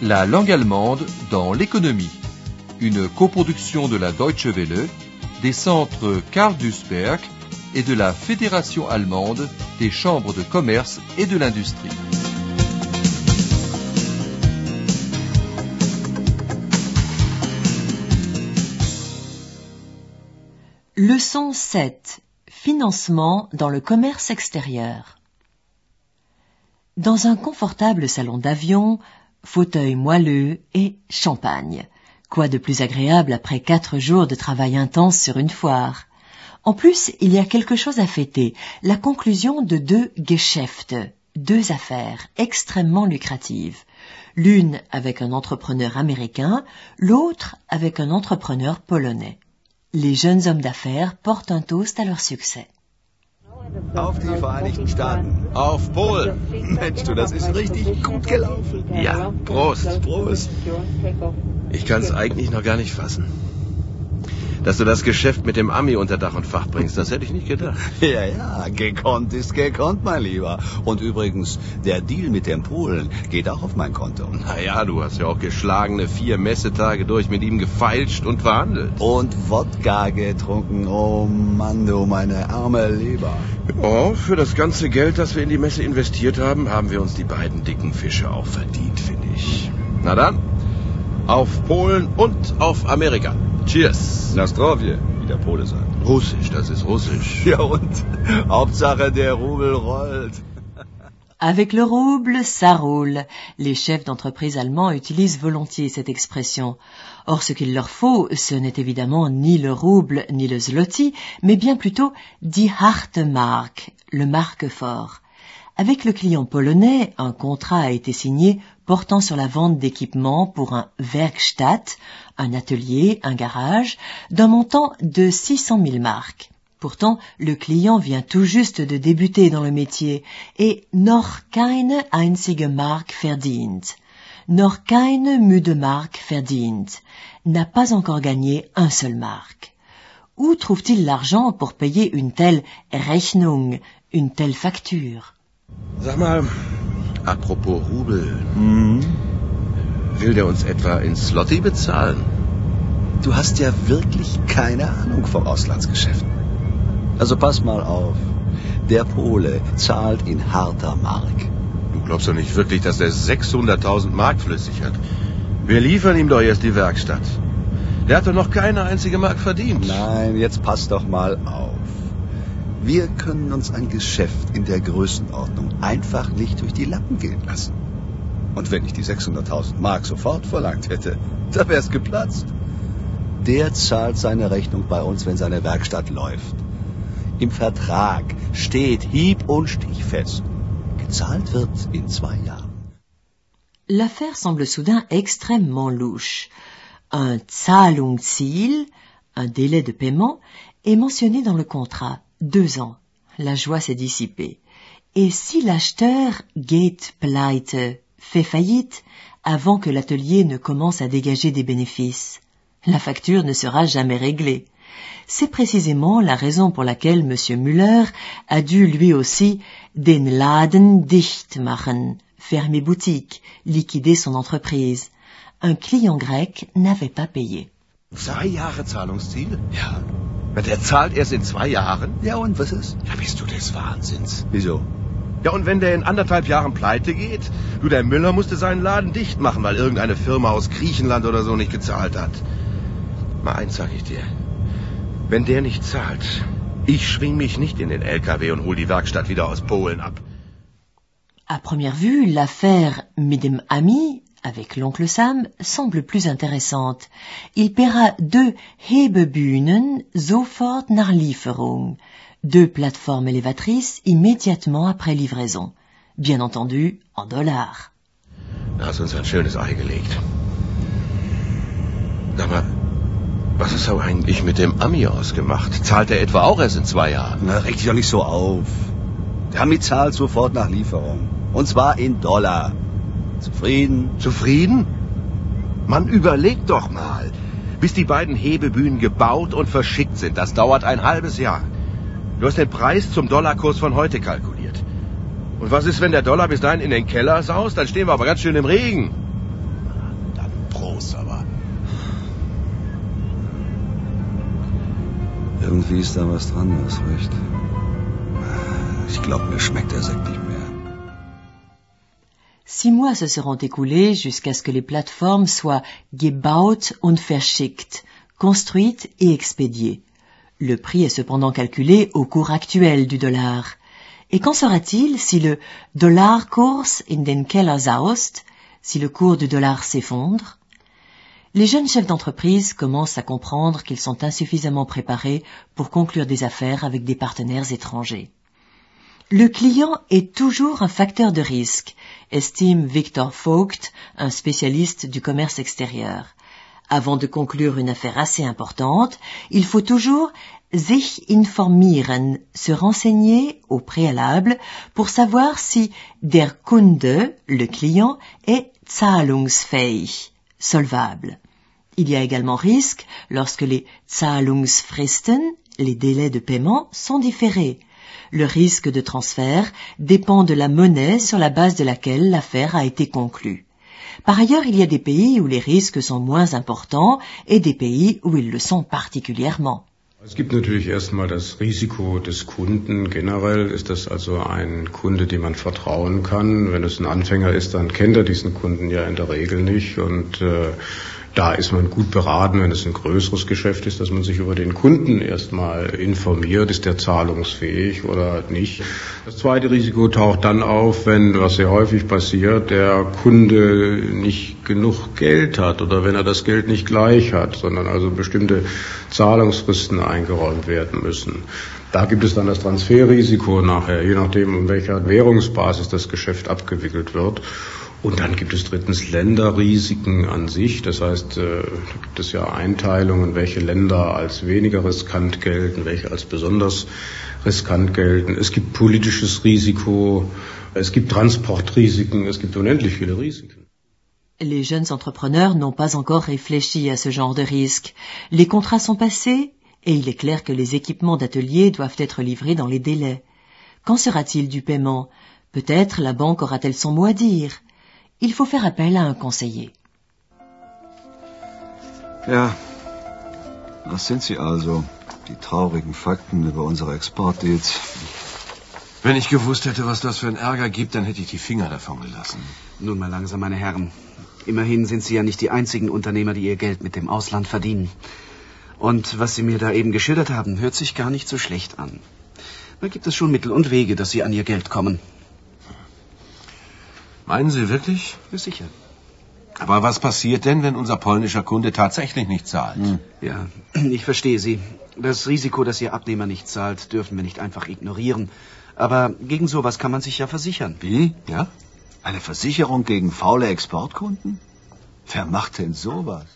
La langue allemande dans l'économie. Une coproduction de la Deutsche Welle, des centres Karl Duisberg et de la Fédération allemande des chambres de commerce et de l'industrie. Leçon 7. Financement dans le commerce extérieur. Dans un confortable salon d'avion, fauteuil moelleux et champagne. Quoi de plus agréable après quatre jours de travail intense sur une foire? En plus, il y a quelque chose à fêter, la conclusion de deux Geschäfte, deux affaires extrêmement lucratives. L'une avec un entrepreneur américain, l'autre avec un entrepreneur polonais. Les jeunes hommes d'affaires portent un toast à leur succès. Auf die Vereinigten Staaten. Auf Polen. Mensch, du, das ist richtig gut gelaufen. Ja, Prost. Prost. Ich kann es eigentlich noch gar nicht fassen. Dass du das Geschäft mit dem Ami unter Dach und Fach bringst, das hätte ich nicht gedacht. Ja, ja, gekonnt ist gekonnt, mein Lieber. Und übrigens, der Deal mit dem Polen geht auch auf mein Konto. Naja, du hast ja auch geschlagene vier Messetage durch mit ihm gefeilscht und verhandelt. Und Wodka getrunken. Oh Mann, du meine arme Leber. Oh, für das ganze Geld, das wir in die Messe investiert haben, haben wir uns die beiden dicken Fische auch verdient, finde ich. Na dann, auf Polen und auf Amerika. Cheers. Na zdrowie, wie der Pole sagt. Russisch, das ist Russisch. Ja und? Hauptsache der Rubel rollt. Avec le rouble, ça roule. Les chefs d'entreprise allemands utilisent volontiers cette expression. Or, ce qu'il leur faut, ce n'est évidemment ni le rouble ni le zloty, mais bien plutôt die harte Mark, le marque fort. Avec le client polonais, un contrat a été signé portant sur la vente d'équipements pour un Werkstatt, un atelier, un garage, d'un montant de 600 000 marques. Pourtant, le client vient tout juste de débuter dans le métier et noch keine einzige Mark verdient. Noch keine müde Mark verdient. N'a pas encore gagné un seul marque. Où trouve-t-il l'argent pour payer une telle Rechnung, une telle facture? Apropos Rubel, Mhm. will der uns etwa in Slotty bezahlen? Du hast ja wirklich keine Ahnung vom Auslandsgeschäft. Also pass mal auf. Der Pole zahlt in harter Mark. Du glaubst doch nicht wirklich, dass der 600.000 Mark flüssig hat. Wir liefern ihm doch erst die Werkstatt. Der hat doch noch keine einzige Mark verdient. Nein, jetzt pass doch mal auf. Wir können uns ein Geschäft in der Größenordnung einfach nicht durch die Lappen gehen lassen. Und wenn ich die 600.000 Mark sofort verlangt hätte, da wär's geplatzt. Der zahlt seine Rechnung bei uns, wenn seine Werkstatt läuft. Im Vertrag steht hieb- und stichfest. Gezahlt wird in zwei Jahren. L'affaire semble soudain extrêmement louche. Un Zahlungsziel, un délai de paiement, est mentionné dans le contrat. Deux ans. La joie s'est dissipée. Et si l'acheteur geht pleite, fait faillite, avant que l'atelier ne commence à dégager des bénéfices, la facture ne sera jamais réglée. C'est précisément la raison pour laquelle M. Müller a dû lui aussi den Laden dicht machen, fermer boutique, liquider son entreprise. Un client grec n'avait pas payé. Zwei Jahre Zahlungsziel? Ja. Der zahlt erst in zwei Jahren? Ja, und was ist? Ja, bist du des Wahnsinns. Wieso? Ja, und wenn der in anderthalb Jahren pleite geht? Du, der Müller musste seinen Laden dicht machen, weil irgendeine Firma aus Griechenland oder so nicht gezahlt hat. Mal eins sag ich dir. Wenn der nicht zahlt, ich schwing mich nicht in den LKW und hol die Werkstatt wieder aus Polen ab. À première vue, l'affaire mit dem Ami, avec l'oncle Sam, semble plus intéressante. Il paiera deux Hebebühnen sofort nach Lieferung, deux plateformes élévatrices immédiatement après livraison. Bien entendu, en dollars. Da hast du uns ein schönes Ei gelegt. Sag mal, was ist aber eigentlich mit dem Ami ausgemacht? Zahlt er etwa auch erst in zwei Jahren? Na, reg dich doch nicht so auf. Der Ami zahlt sofort nach Lieferung. Und zwar in Dollar. Zufrieden? Zufrieden? Man überlegt doch mal. Bis die beiden Hebebühnen gebaut und verschickt sind, das dauert ein halbes Jahr. Du hast den Preis zum Dollarkurs von heute kalkuliert. Und was ist, wenn der Dollar bis dahin in den Keller saust? Dann stehen wir aber ganz schön im Regen. Dann Prost, aber. Irgendwie ist da was dran, du hast recht. Ich glaube, mir schmeckt der Sekt nicht mehr. Six mois se seront écoulés jusqu'à ce que les plateformes soient gebaut und verschickt, construites et expédiées. Le prix est cependant calculé au cours actuel du dollar. Et qu'en sera-t-il si le Dollarkurs in den Keller saust, si le cours du dollar s'effondre? Les jeunes chefs d'entreprise commencent à comprendre qu'ils sont insuffisamment préparés pour conclure des affaires avec des partenaires étrangers. Le client est toujours un facteur de risque, estime Victor Vogt, un spécialiste du commerce extérieur. Avant de conclure une affaire assez importante, il faut toujours sich informieren, se renseigner au préalable pour savoir si der Kunde, le client, est zahlungsfähig, solvable. Il y a également risque lorsque les Zahlungsfristen, les délais de paiement, sont différés. Le risque de transfert dépend de la monnaie sur la base de laquelle l'affaire a été conclue. Par ailleurs, il y a des pays où les risques sont moins importants et des pays où ils le sont particulièrement. Es gibt natürlich erstmal das Risiko des Kunden. Generell ist das also ein Kunde, dem man vertrauen kann. Wenn es ein Anfänger ist, dann kennt er diesen Kunden ja in der Regel nicht und äh, da ist man gut beraten, wenn es ein größeres Geschäft ist, dass man sich über den Kunden erstmal informiert, ist der zahlungsfähig oder nicht. Das zweite Risiko taucht dann auf, wenn, was sehr häufig passiert, der Kunde nicht genug Geld hat oder wenn er das Geld nicht gleich hat, sondern also bestimmte Zahlungsfristen eingeräumt werden müssen. Da gibt es dann das Transferrisiko nachher, je nachdem, um welcher Währungsbasis das Geschäft abgewickelt wird. Und dann gibt es drittens Länderrisiken an sich. Das heißt, äh, da gibt es ja Einteilungen, welche Länder als weniger riskant gelten, welche als besonders riskant gelten. Es gibt politisches Risiko, es gibt Transportrisiken, es gibt unendlich viele Risiken. Les jeunes entrepreneurs n'ont pas encore réfléchi à ce genre de risque. Les contrats sont passés et il est clair que les équipements d'atelier doivent être livrés dans les délais. Qu'en sera-t-il du paiement? Peut-être la banque aura-t-elle son mot à dire il faut faire appel à un conseiller. Ja, das sind sie also, die traurigen Fakten über unsere Exportdeals. Wenn ich gewusst hätte, was das für einen Ärger gibt, dann hätte ich die Finger davon gelassen. Nun mal langsam, meine Herren. Immerhin sind Sie ja nicht die einzigen Unternehmer, die ihr Geld mit dem Ausland verdienen. Und was Sie mir da eben geschildert haben, hört sich gar nicht so schlecht an. Da gibt es schon Mittel und Wege, dass Sie an Ihr Geld kommen. Meinen Sie wirklich? Ja, sicher. Aber was passiert denn, wenn unser polnischer Kunde tatsächlich nicht zahlt? Hm. Ja, ich verstehe Sie. Das Risiko, dass Ihr Abnehmer nicht zahlt, dürfen wir nicht einfach ignorieren. Aber gegen sowas kann man sich ja versichern. Wie? Ja? Eine Versicherung gegen faule Exportkunden? Wer macht denn sowas?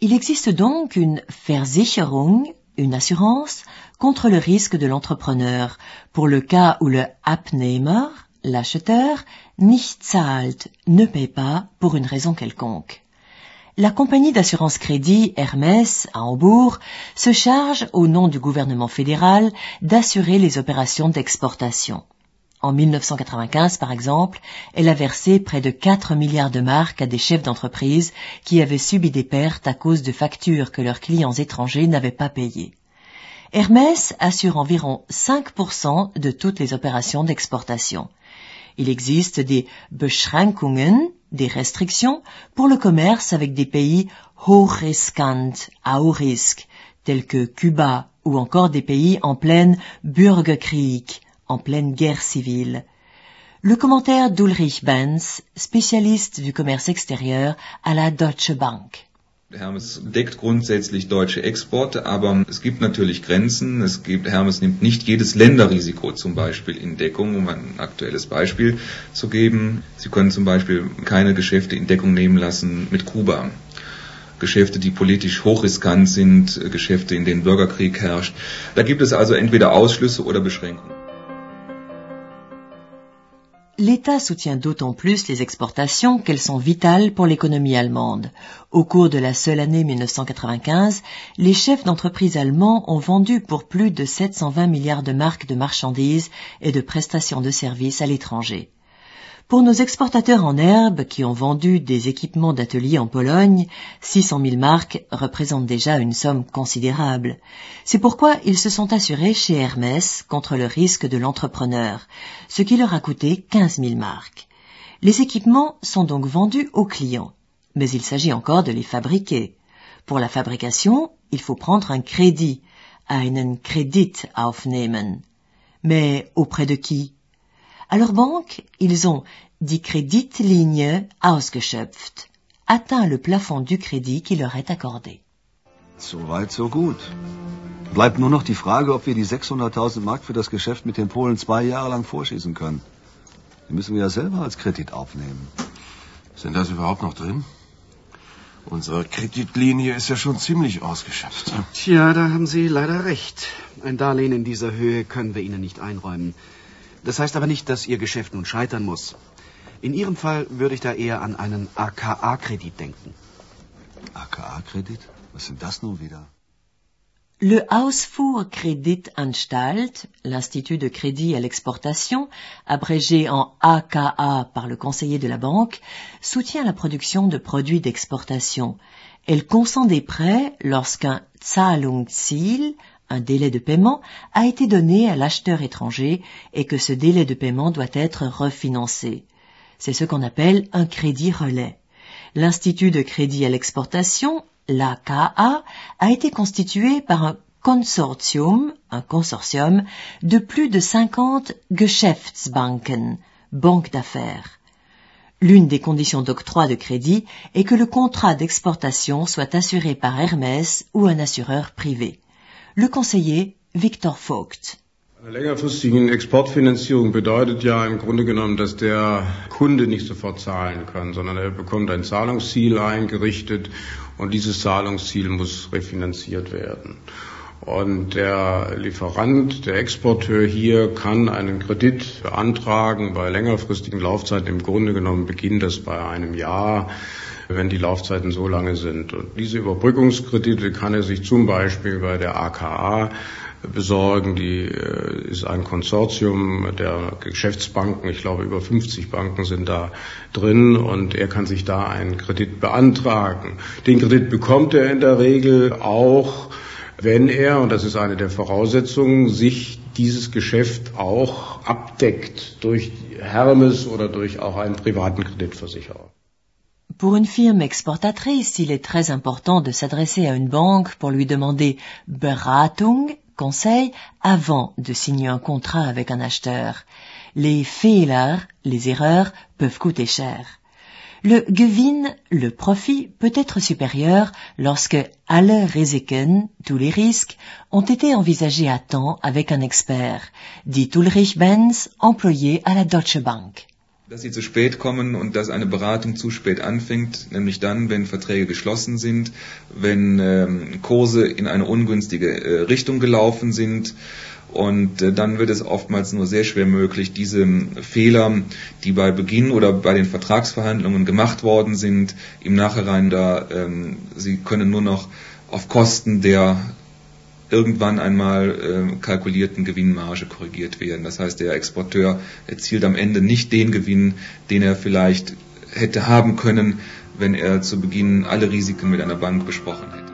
Il existe donc une Versicherung, une assurance, contre le risque de l'entrepreneur, pour le cas où le Abnehmer, l'acheteur, nicht ne paie pas pour une raison quelconque. La compagnie d'assurance crédit Hermès à Hambourg se charge, au nom du gouvernement fédéral, d'assurer les opérations d'exportation. En 1995, par exemple, elle a versé près de 4 milliards de marques à des chefs d'entreprise qui avaient subi des pertes à cause de factures que leurs clients étrangers n'avaient pas payées. Hermès assure environ 5% de toutes les opérations d'exportation. Il existe des Beschränkungen, des restrictions, pour le commerce avec des pays hochriskant, à haut risque, tels que Cuba ou encore des pays en pleine Bürgerkrieg, en pleine guerre civile. Le commentaire d'Ulrich Benz, spécialiste du commerce extérieur à la Deutsche Bank. Hermes deckt grundsätzlich deutsche Exporte, aber es gibt natürlich Grenzen. Es gibt, Hermes nimmt nicht jedes Länderrisiko zum Beispiel in Deckung, um ein aktuelles Beispiel zu geben. Sie können zum Beispiel keine Geschäfte in Deckung nehmen lassen mit Kuba. Geschäfte, die politisch hochriskant sind, Geschäfte, in denen Bürgerkrieg herrscht. Da gibt es also entweder Ausschlüsse oder Beschränkungen. L'État soutient d'autant plus les exportations qu'elles sont vitales pour l'économie allemande. Au cours de la seule année 1995, les chefs d'entreprise allemands ont vendu pour plus de 720 milliards de marques de marchandises et de prestations de services à l'étranger. Pour nos exportateurs en herbe qui ont vendu des équipements d'atelier en Pologne, 600 000 marques représentent déjà une somme considérable. C'est pourquoi ils se sont assurés chez Hermès contre le risque de l'entrepreneur, ce qui leur a coûté 15 000 marques. Les équipements sont donc vendus aux clients, mais il s'agit encore de les fabriquer. Pour la fabrication, il faut prendre un crédit, einen Kredit aufnehmen. Mais auprès de qui? À leur banque, ils ont die Kreditlinie ausgeschöpft, atteint le plafond du crédit qui leur est accordé. So weit, so gut. Bleibt nur noch die Frage, ob wir die 600.000 Mark für das Geschäft mit den Polen zwei Jahre lang vorschießen können. Die müssen wir ja selber als Kredit aufnehmen. Sind das überhaupt noch drin? Unsere Kreditlinie ist ja schon ziemlich ausgeschöpft. Tja, da haben Sie leider recht. Ein Darlehen in dieser Höhe können wir Ihnen nicht einräumen. Das heißt aber nicht, dass Ihr Geschäft nun scheitern muss. In Ihrem Fall würde ich da eher an einen AKA-Kredit denken. AKA-Kredit? Was sind das nun wieder? Le Ausfuhrkreditanstalt, l'Institut de crédit à l'exportation, abrégé en AKA par le conseiller de la banque, soutient la production de produits d'exportation. Elle consent des prêts lorsqu'un Zahlungsziel, un délai de paiement a été donné à l'acheteur étranger et que ce délai de paiement doit être refinancé. C'est ce qu'on appelle un crédit relais. L'Institut de crédit à l'exportation, l'AKA, a été constitué par un consortium, un consortium, de plus de 50 Geschäftsbanken, banques d'affaires. L'une des conditions d'octroi de crédit est que le contrat d'exportation soit assuré par Hermès ou un assureur privé. Le conseiller Victor Vogt. Eine längerfristige Exportfinanzierung bedeutet ja im Grunde genommen, dass der Kunde nicht sofort zahlen kann, sondern er bekommt ein Zahlungsziel eingerichtet und dieses Zahlungsziel muss refinanziert werden. Und der Lieferant, der Exporteur hier kann einen Kredit beantragen bei längerfristigen Laufzeiten. Im Grunde genommen beginnt das bei einem Jahr wenn die Laufzeiten so lange sind. Und diese Überbrückungskredite kann er sich zum Beispiel bei der AKA besorgen. Die äh, ist ein Konsortium der Geschäftsbanken. Ich glaube, über 50 Banken sind da drin und er kann sich da einen Kredit beantragen. Den Kredit bekommt er in der Regel auch, wenn er, und das ist eine der Voraussetzungen, sich dieses Geschäft auch abdeckt durch Hermes oder durch auch einen privaten Kreditversicherer. Pour une firme exportatrice, il est très important de s'adresser à une banque pour lui demander Beratung, conseil, avant de signer un contrat avec un acheteur. Les Fehler, les erreurs, peuvent coûter cher. Le Gewinn, le profit, peut être supérieur lorsque alle Risiken, tous les risques, ont été envisagés à temps avec un expert, dit Ulrich Benz, employé à la Deutsche Bank. Dass sie zu spät kommen und dass eine Beratung zu spät anfängt, nämlich dann, wenn Verträge geschlossen sind, wenn ähm, Kurse in eine ungünstige äh, Richtung gelaufen sind. Und äh, dann wird es oftmals nur sehr schwer möglich, diese Fehler, die bei Beginn oder bei den Vertragsverhandlungen gemacht worden sind, im Nachhinein da, ähm, sie können nur noch auf Kosten der irgendwann einmal äh, kalkulierten Gewinnmarge korrigiert werden. Das heißt, der Exporteur erzielt am Ende nicht den Gewinn, den er vielleicht hätte haben können, wenn er zu Beginn alle Risiken mit einer Bank besprochen hätte.